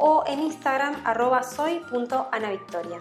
o en Instagram arroba soy.anavictoria.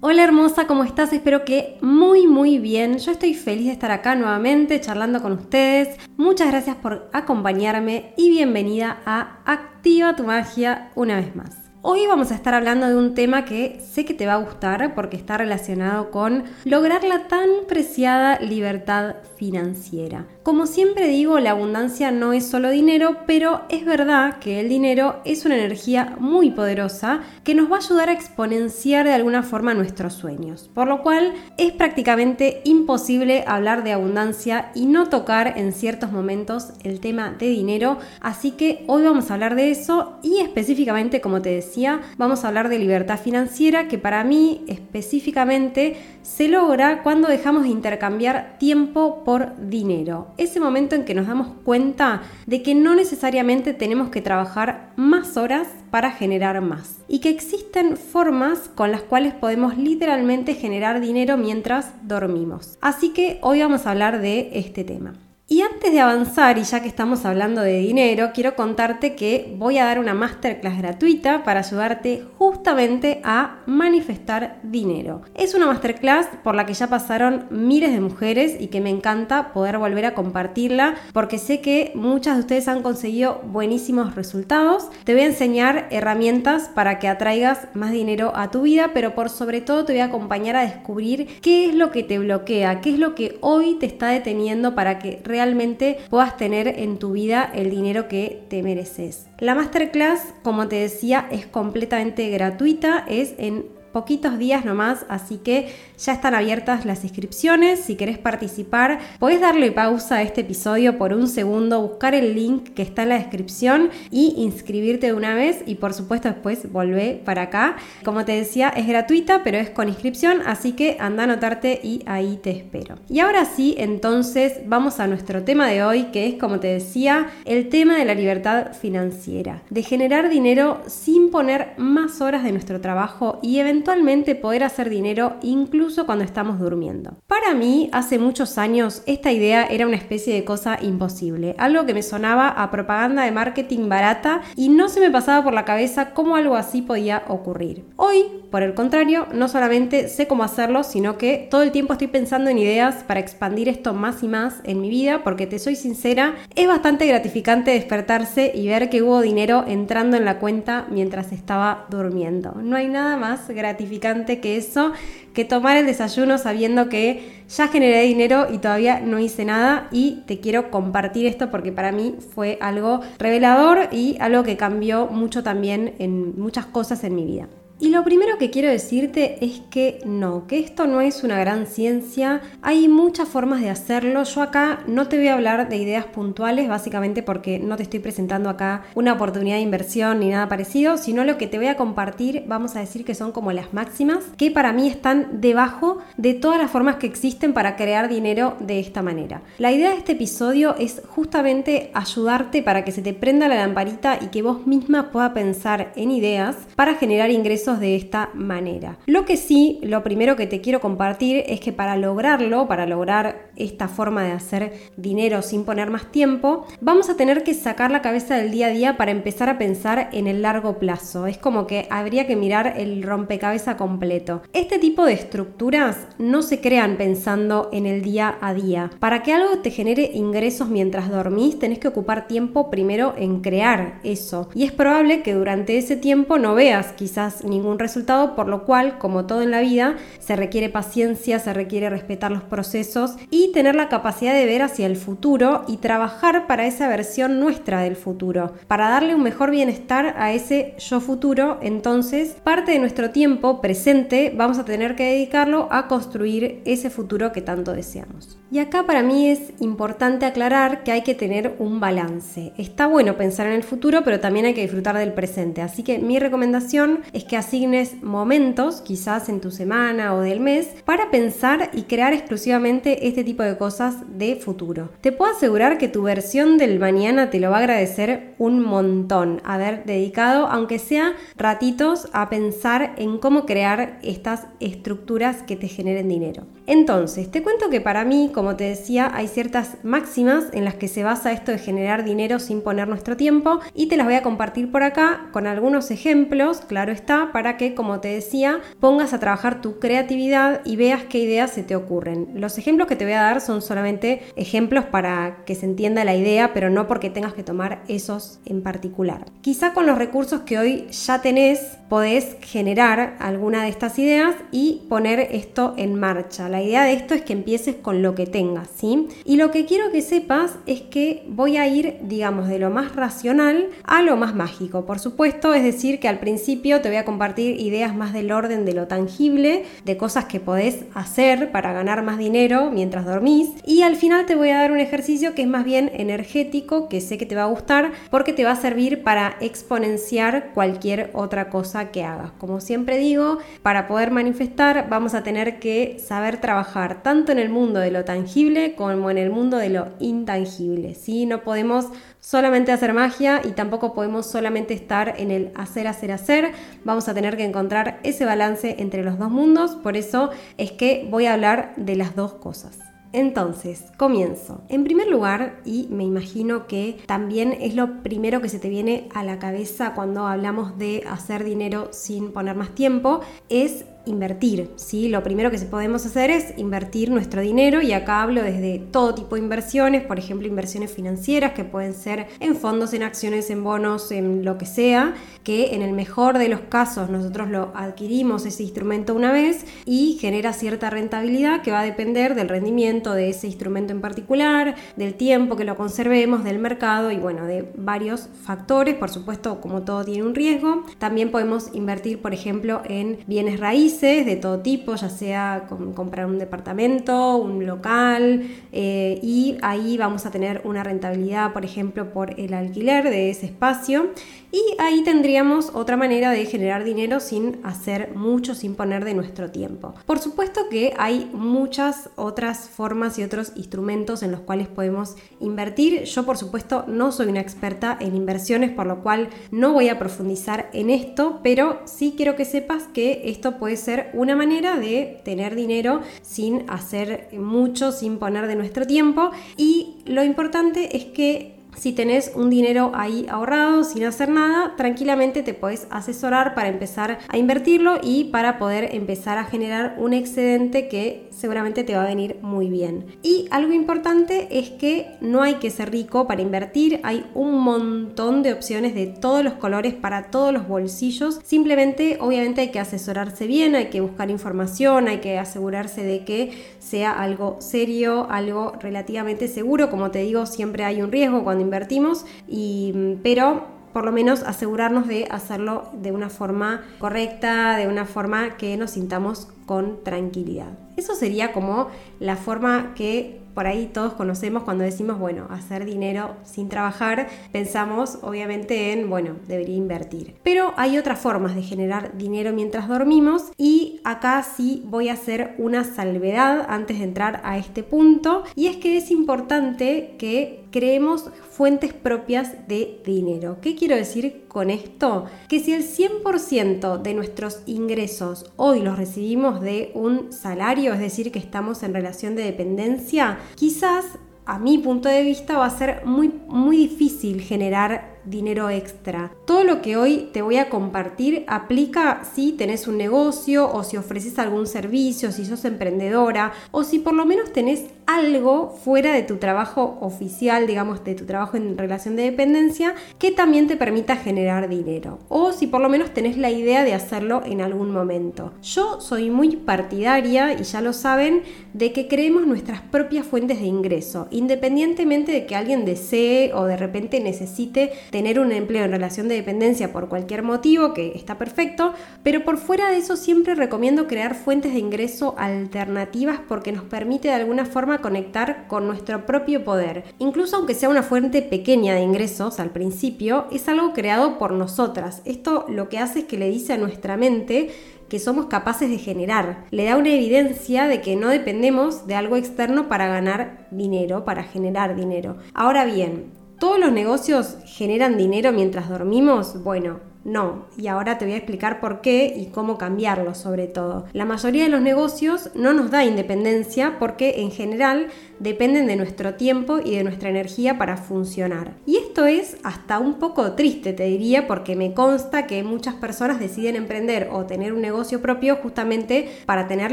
Hola hermosa, ¿cómo estás? Espero que muy muy bien. Yo estoy feliz de estar acá nuevamente charlando con ustedes. Muchas gracias por acompañarme y bienvenida a Activa tu magia una vez más. Hoy vamos a estar hablando de un tema que sé que te va a gustar porque está relacionado con lograr la tan preciada libertad financiera. Como siempre digo, la abundancia no es solo dinero, pero es verdad que el dinero es una energía muy poderosa que nos va a ayudar a exponenciar de alguna forma nuestros sueños, por lo cual es prácticamente imposible hablar de abundancia y no tocar en ciertos momentos el tema de dinero, así que hoy vamos a hablar de eso y específicamente, como te decía, vamos a hablar de libertad financiera que para mí específicamente se logra cuando dejamos de intercambiar tiempo por dinero. Ese momento en que nos damos cuenta de que no necesariamente tenemos que trabajar más horas para generar más y que existen formas con las cuales podemos literalmente generar dinero mientras dormimos. Así que hoy vamos a hablar de este tema. Y antes de avanzar, y ya que estamos hablando de dinero, quiero contarte que voy a dar una masterclass gratuita para ayudarte justamente a manifestar dinero. Es una masterclass por la que ya pasaron miles de mujeres y que me encanta poder volver a compartirla porque sé que muchas de ustedes han conseguido buenísimos resultados. Te voy a enseñar herramientas para que atraigas más dinero a tu vida, pero por sobre todo te voy a acompañar a descubrir qué es lo que te bloquea, qué es lo que hoy te está deteniendo para que realmente puedas tener en tu vida el dinero que te mereces. La masterclass, como te decía, es completamente gratuita, es en poquitos días nomás, así que ya están abiertas las inscripciones. Si querés participar, podés darle pausa a este episodio por un segundo, buscar el link que está en la descripción y inscribirte de una vez y por supuesto después volver para acá. Como te decía, es gratuita, pero es con inscripción, así que anda a anotarte y ahí te espero. Y ahora sí, entonces vamos a nuestro tema de hoy, que es como te decía, el tema de la libertad financiera, de generar dinero sin poner más horas de nuestro trabajo y eventualmente poder hacer dinero incluso cuando estamos durmiendo. Para mí, hace muchos años, esta idea era una especie de cosa imposible, algo que me sonaba a propaganda de marketing barata y no se me pasaba por la cabeza cómo algo así podía ocurrir. Hoy, por el contrario, no solamente sé cómo hacerlo, sino que todo el tiempo estoy pensando en ideas para expandir esto más y más en mi vida, porque te soy sincera, es bastante gratificante despertarse y ver que hubo dinero entrando en la cuenta mientras estaba durmiendo. No hay nada más gratificante que eso, que tomar el desayuno sabiendo que ya generé dinero y todavía no hice nada y te quiero compartir esto porque para mí fue algo revelador y algo que cambió mucho también en muchas cosas en mi vida. Y lo primero que quiero decirte es que no, que esto no es una gran ciencia, hay muchas formas de hacerlo. Yo acá no te voy a hablar de ideas puntuales, básicamente porque no te estoy presentando acá una oportunidad de inversión ni nada parecido, sino lo que te voy a compartir, vamos a decir que son como las máximas, que para mí están debajo de todas las formas que existen para crear dinero de esta manera. La idea de este episodio es justamente ayudarte para que se te prenda la lamparita y que vos misma puedas pensar en ideas para generar ingresos de esta manera. Lo que sí, lo primero que te quiero compartir es que para lograrlo, para lograr esta forma de hacer dinero sin poner más tiempo, vamos a tener que sacar la cabeza del día a día para empezar a pensar en el largo plazo. Es como que habría que mirar el rompecabezas completo. Este tipo de estructuras no se crean pensando en el día a día. Para que algo te genere ingresos mientras dormís, tenés que ocupar tiempo primero en crear eso. Y es probable que durante ese tiempo no veas quizás ni ningún resultado, por lo cual, como todo en la vida, se requiere paciencia, se requiere respetar los procesos y tener la capacidad de ver hacia el futuro y trabajar para esa versión nuestra del futuro, para darle un mejor bienestar a ese yo futuro. Entonces, parte de nuestro tiempo presente vamos a tener que dedicarlo a construir ese futuro que tanto deseamos. Y acá para mí es importante aclarar que hay que tener un balance. Está bueno pensar en el futuro, pero también hay que disfrutar del presente. Así que mi recomendación es que asignes momentos, quizás en tu semana o del mes, para pensar y crear exclusivamente este tipo de cosas de futuro. Te puedo asegurar que tu versión del mañana te lo va a agradecer un montón haber dedicado, aunque sea ratitos, a pensar en cómo crear estas estructuras que te generen dinero. Entonces, te cuento que para mí, como te decía, hay ciertas máximas en las que se basa esto de generar dinero sin poner nuestro tiempo y te las voy a compartir por acá con algunos ejemplos, claro está, para que, como te decía, pongas a trabajar tu creatividad y veas qué ideas se te ocurren. Los ejemplos que te voy a dar son solamente ejemplos para que se entienda la idea, pero no porque tengas que tomar esos en particular. Quizá con los recursos que hoy ya tenés, podés generar alguna de estas ideas y poner esto en marcha. La idea de esto es que empieces con lo que tengas, ¿sí? Y lo que quiero que sepas es que voy a ir, digamos, de lo más racional a lo más mágico. Por supuesto, es decir, que al principio te voy a compartir ideas más del orden de lo tangible, de cosas que podés hacer para ganar más dinero mientras dormís. Y al final te voy a dar un ejercicio que es más bien energético, que sé que te va a gustar, porque te va a servir para exponenciar cualquier otra cosa que hagas. Como siempre digo, para poder manifestar vamos a tener que saber trabajar tanto en el mundo de lo tangible como en el mundo de lo intangible. ¿sí? No podemos solamente hacer magia y tampoco podemos solamente estar en el hacer, hacer, hacer. Vamos a tener que encontrar ese balance entre los dos mundos. Por eso es que voy a hablar de las dos cosas. Entonces, comienzo. En primer lugar, y me imagino que también es lo primero que se te viene a la cabeza cuando hablamos de hacer dinero sin poner más tiempo, es invertir, ¿sí? Lo primero que podemos hacer es invertir nuestro dinero y acá hablo desde todo tipo de inversiones, por ejemplo, inversiones financieras que pueden ser en fondos, en acciones, en bonos, en lo que sea, que en el mejor de los casos nosotros lo adquirimos ese instrumento una vez y genera cierta rentabilidad que va a depender del rendimiento de ese instrumento en particular, del tiempo que lo conservemos, del mercado y bueno, de varios factores, por supuesto, como todo tiene un riesgo. También podemos invertir, por ejemplo, en bienes raíces de todo tipo, ya sea comprar un departamento, un local, eh, y ahí vamos a tener una rentabilidad, por ejemplo, por el alquiler de ese espacio. Y ahí tendríamos otra manera de generar dinero sin hacer mucho, sin poner de nuestro tiempo. Por supuesto que hay muchas otras formas y otros instrumentos en los cuales podemos invertir. Yo, por supuesto, no soy una experta en inversiones, por lo cual no voy a profundizar en esto, pero sí quiero que sepas que esto puede ser una manera de tener dinero sin hacer mucho, sin poner de nuestro tiempo. Y lo importante es que si tenés un dinero ahí ahorrado sin hacer nada, tranquilamente te puedes asesorar para empezar a invertirlo y para poder empezar a generar un excedente que seguramente te va a venir muy bien. Y algo importante es que no hay que ser rico para invertir, hay un montón de opciones de todos los colores para todos los bolsillos. Simplemente, obviamente hay que asesorarse bien, hay que buscar información, hay que asegurarse de que sea algo serio, algo relativamente seguro. Como te digo, siempre hay un riesgo cuando invertimos, y, pero por lo menos asegurarnos de hacerlo de una forma correcta, de una forma que nos sintamos con tranquilidad. Eso sería como la forma que por ahí todos conocemos cuando decimos, bueno, hacer dinero sin trabajar, pensamos obviamente en, bueno, debería invertir. Pero hay otras formas de generar dinero mientras dormimos y acá sí voy a hacer una salvedad antes de entrar a este punto y es que es importante que creemos fuentes propias de dinero. ¿Qué quiero decir con esto? Que si el 100% de nuestros ingresos hoy los recibimos de un salario, es decir, que estamos en relación de dependencia, quizás a mi punto de vista va a ser muy, muy difícil generar dinero extra. Todo lo que hoy te voy a compartir aplica si tenés un negocio o si ofreces algún servicio, si sos emprendedora o si por lo menos tenés algo fuera de tu trabajo oficial, digamos, de tu trabajo en relación de dependencia, que también te permita generar dinero. O si por lo menos tenés la idea de hacerlo en algún momento. Yo soy muy partidaria, y ya lo saben, de que creemos nuestras propias fuentes de ingreso, independientemente de que alguien desee o de repente necesite tener un empleo en relación de dependencia por cualquier motivo, que está perfecto, pero por fuera de eso siempre recomiendo crear fuentes de ingreso alternativas porque nos permite de alguna forma conectar con nuestro propio poder. Incluso aunque sea una fuente pequeña de ingresos al principio, es algo creado por nosotras. Esto lo que hace es que le dice a nuestra mente que somos capaces de generar. Le da una evidencia de que no dependemos de algo externo para ganar dinero, para generar dinero. Ahora bien, ¿todos los negocios generan dinero mientras dormimos? Bueno, no, y ahora te voy a explicar por qué y cómo cambiarlo sobre todo. La mayoría de los negocios no nos da independencia porque en general dependen de nuestro tiempo y de nuestra energía para funcionar. Y esto es hasta un poco triste, te diría, porque me consta que muchas personas deciden emprender o tener un negocio propio justamente para tener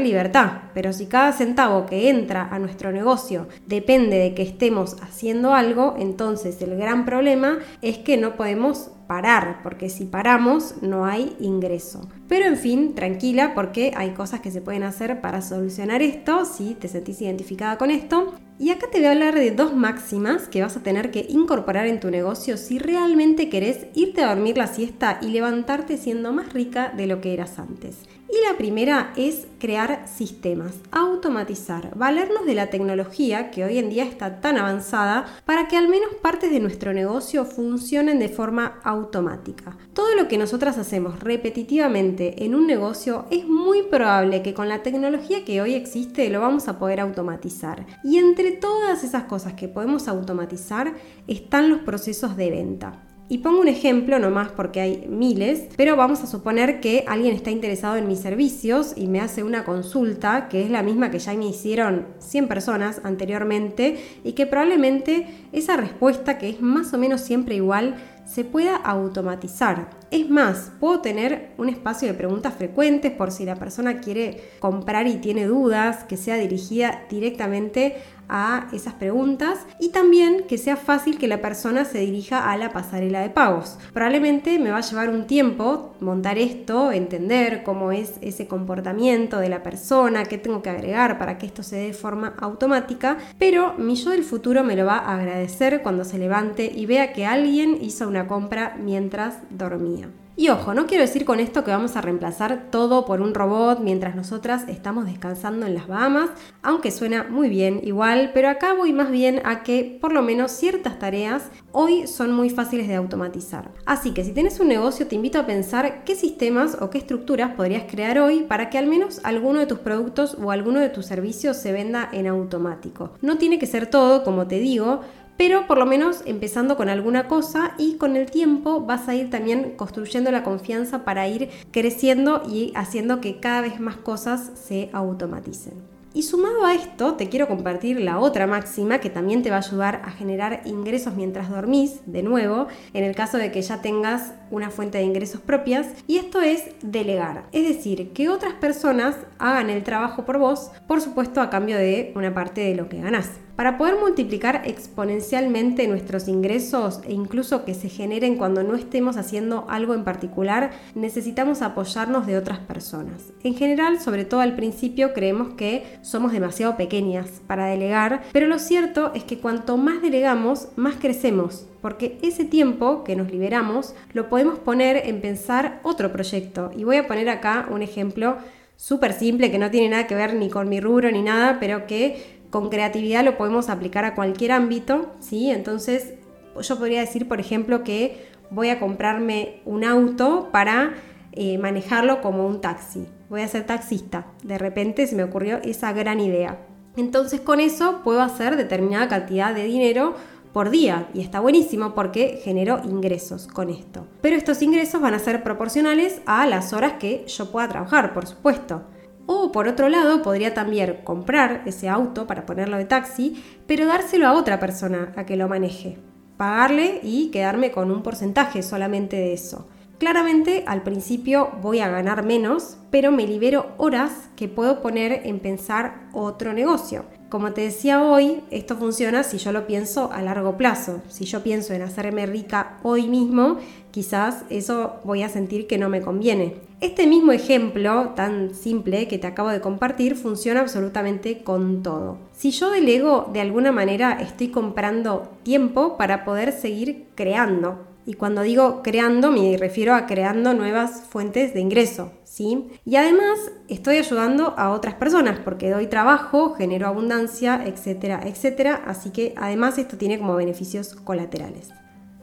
libertad. Pero si cada centavo que entra a nuestro negocio depende de que estemos haciendo algo, entonces el gran problema es que no podemos parar, porque si paramos no hay ingreso. Pero en fin, tranquila porque hay cosas que se pueden hacer para solucionar esto, si te sentís identificada con esto. Y acá te voy a hablar de dos máximas que vas a tener que incorporar en tu negocio si realmente querés irte a dormir la siesta y levantarte siendo más rica de lo que eras antes. Y la primera es crear sistemas, automatizar, valernos de la tecnología que hoy en día está tan avanzada para que al menos partes de nuestro negocio funcionen de forma automática. Todo lo que nosotras hacemos repetitivamente en un negocio es muy probable que con la tecnología que hoy existe lo vamos a poder automatizar. Y entre todas esas cosas que podemos automatizar están los procesos de venta. Y pongo un ejemplo nomás porque hay miles, pero vamos a suponer que alguien está interesado en mis servicios y me hace una consulta, que es la misma que ya me hicieron 100 personas anteriormente, y que probablemente esa respuesta, que es más o menos siempre igual, se pueda automatizar. Es más, puedo tener un espacio de preguntas frecuentes por si la persona quiere comprar y tiene dudas, que sea dirigida directamente a esas preguntas y también que sea fácil que la persona se dirija a la pasarela de pagos. Probablemente me va a llevar un tiempo montar esto, entender cómo es ese comportamiento de la persona, qué tengo que agregar para que esto se dé de forma automática, pero mi yo del futuro me lo va a agradecer cuando se levante y vea que alguien hizo una compra mientras dormía. Y ojo, no quiero decir con esto que vamos a reemplazar todo por un robot mientras nosotras estamos descansando en las Bahamas, aunque suena muy bien igual, pero acá voy más bien a que por lo menos ciertas tareas hoy son muy fáciles de automatizar. Así que si tienes un negocio te invito a pensar qué sistemas o qué estructuras podrías crear hoy para que al menos alguno de tus productos o alguno de tus servicios se venda en automático. No tiene que ser todo, como te digo, pero por lo menos empezando con alguna cosa y con el tiempo vas a ir también construyendo la confianza para ir creciendo y haciendo que cada vez más cosas se automaticen. Y sumado a esto, te quiero compartir la otra máxima que también te va a ayudar a generar ingresos mientras dormís, de nuevo, en el caso de que ya tengas una fuente de ingresos propias, y esto es delegar. Es decir, que otras personas hagan el trabajo por vos, por supuesto a cambio de una parte de lo que ganás. Para poder multiplicar exponencialmente nuestros ingresos e incluso que se generen cuando no estemos haciendo algo en particular, necesitamos apoyarnos de otras personas. En general, sobre todo al principio, creemos que somos demasiado pequeñas para delegar, pero lo cierto es que cuanto más delegamos, más crecemos, porque ese tiempo que nos liberamos lo podemos poner en pensar otro proyecto. Y voy a poner acá un ejemplo súper simple que no tiene nada que ver ni con mi rubro ni nada, pero que con creatividad lo podemos aplicar a cualquier ámbito, ¿sí? Entonces, yo podría decir, por ejemplo, que voy a comprarme un auto para eh, manejarlo como un taxi. Voy a ser taxista. De repente se me ocurrió esa gran idea. Entonces, con eso puedo hacer determinada cantidad de dinero por día y está buenísimo porque genero ingresos con esto. Pero estos ingresos van a ser proporcionales a las horas que yo pueda trabajar, por supuesto. O por otro lado, podría también comprar ese auto para ponerlo de taxi, pero dárselo a otra persona a que lo maneje. pagarle y quedarme con un porcentaje solamente de eso. Claramente al principio voy a ganar menos, pero me libero horas que puedo poner en pensar otro negocio. Como te decía hoy, esto funciona si yo lo pienso a largo plazo. Si yo pienso en hacerme rica hoy mismo, quizás eso voy a sentir que no me conviene. Este mismo ejemplo tan simple que te acabo de compartir funciona absolutamente con todo. Si yo delego, de alguna manera estoy comprando tiempo para poder seguir creando. Y cuando digo creando, me refiero a creando nuevas fuentes de ingreso, ¿sí? Y además estoy ayudando a otras personas porque doy trabajo, genero abundancia, etcétera, etcétera. Así que además esto tiene como beneficios colaterales.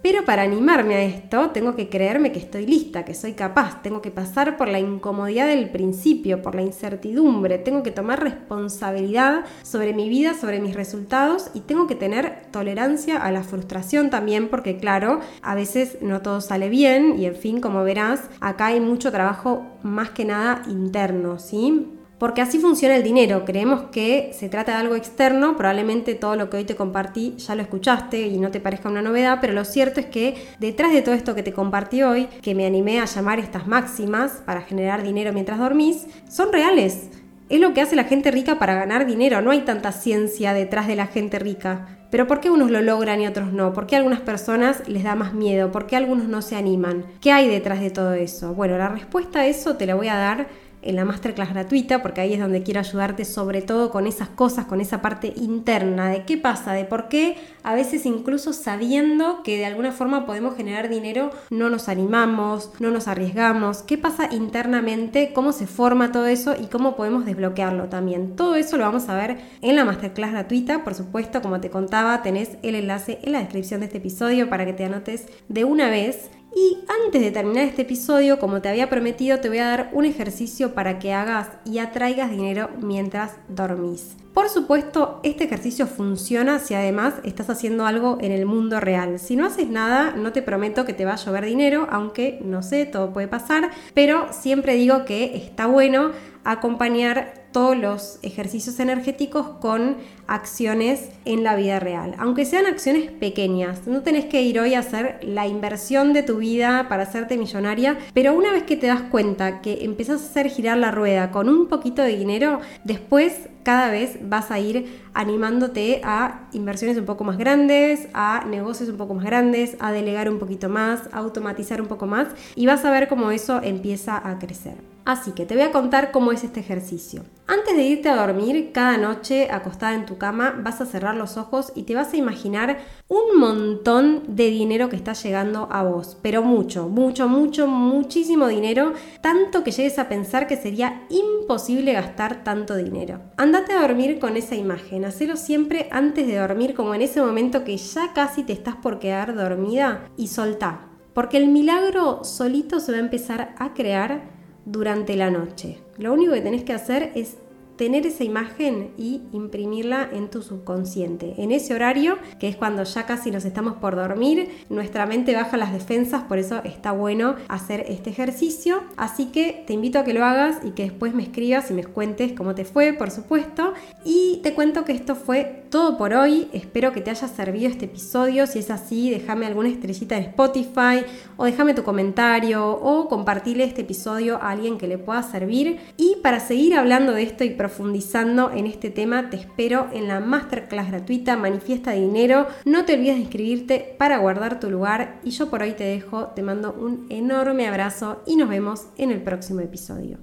Pero para animarme a esto, tengo que creerme que estoy lista, que soy capaz, tengo que pasar por la incomodidad del principio, por la incertidumbre, tengo que tomar responsabilidad sobre mi vida, sobre mis resultados y tengo que tener tolerancia a la frustración también, porque claro, a veces no todo sale bien y en fin, como verás, acá hay mucho trabajo más que nada interno, ¿sí? Porque así funciona el dinero. Creemos que se trata de algo externo, probablemente todo lo que hoy te compartí ya lo escuchaste y no te parezca una novedad, pero lo cierto es que detrás de todo esto que te compartí hoy, que me animé a llamar estas máximas para generar dinero mientras dormís, son reales. Es lo que hace la gente rica para ganar dinero, no hay tanta ciencia detrás de la gente rica. Pero ¿por qué unos lo logran y otros no? ¿Por qué a algunas personas les da más miedo? ¿Por qué algunos no se animan? ¿Qué hay detrás de todo eso? Bueno, la respuesta a eso te la voy a dar en la masterclass gratuita, porque ahí es donde quiero ayudarte sobre todo con esas cosas, con esa parte interna de qué pasa, de por qué a veces incluso sabiendo que de alguna forma podemos generar dinero, no nos animamos, no nos arriesgamos, qué pasa internamente, cómo se forma todo eso y cómo podemos desbloquearlo también. Todo eso lo vamos a ver en la masterclass gratuita, por supuesto, como te contaba, tenés el enlace en la descripción de este episodio para que te anotes de una vez y antes de terminar este episodio, como te había prometido, te voy a dar un ejercicio para que hagas y atraigas dinero mientras dormís. Por supuesto, este ejercicio funciona si además estás haciendo algo en el mundo real. Si no haces nada, no te prometo que te va a llover dinero, aunque no sé, todo puede pasar, pero siempre digo que está bueno acompañar todos los ejercicios energéticos con acciones en la vida real. Aunque sean acciones pequeñas, no tenés que ir hoy a hacer la inversión de tu vida para hacerte millonaria, pero una vez que te das cuenta que empezás a hacer girar la rueda con un poquito de dinero, después cada vez vas a ir animándote a inversiones un poco más grandes, a negocios un poco más grandes, a delegar un poquito más, a automatizar un poco más y vas a ver cómo eso empieza a crecer. Así que te voy a contar cómo es este ejercicio. Antes de irte a dormir, cada noche acostada en tu cama, vas a cerrar los ojos y te vas a imaginar un montón de dinero que está llegando a vos, pero mucho, mucho, mucho, muchísimo dinero, tanto que llegues a pensar que sería imposible gastar tanto dinero. Andate a dormir con esa imagen, hacelo siempre antes de dormir, como en ese momento que ya casi te estás por quedar dormida y soltá, porque el milagro solito se va a empezar a crear durante la noche. Lo único que tenés que hacer es tener esa imagen y imprimirla en tu subconsciente. En ese horario, que es cuando ya casi nos estamos por dormir, nuestra mente baja las defensas, por eso está bueno hacer este ejercicio. Así que te invito a que lo hagas y que después me escribas y me cuentes cómo te fue, por supuesto. Y te cuento que esto fue todo por hoy. Espero que te haya servido este episodio. Si es así, déjame alguna estrellita en Spotify o déjame tu comentario o compartirle este episodio a alguien que le pueda servir. Y para seguir hablando de esto y profundizando en este tema, te espero en la masterclass gratuita Manifiesta Dinero. No te olvides de inscribirte para guardar tu lugar y yo por hoy te dejo, te mando un enorme abrazo y nos vemos en el próximo episodio.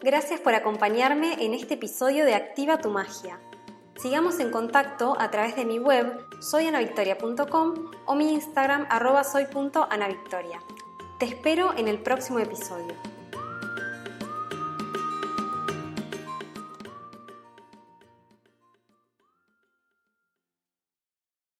Gracias por acompañarme en este episodio de Activa tu Magia. Sigamos en contacto a través de mi web soyanavictoria.com o mi Instagram arroba soy.anavictoria. Te espero en el próximo episodio.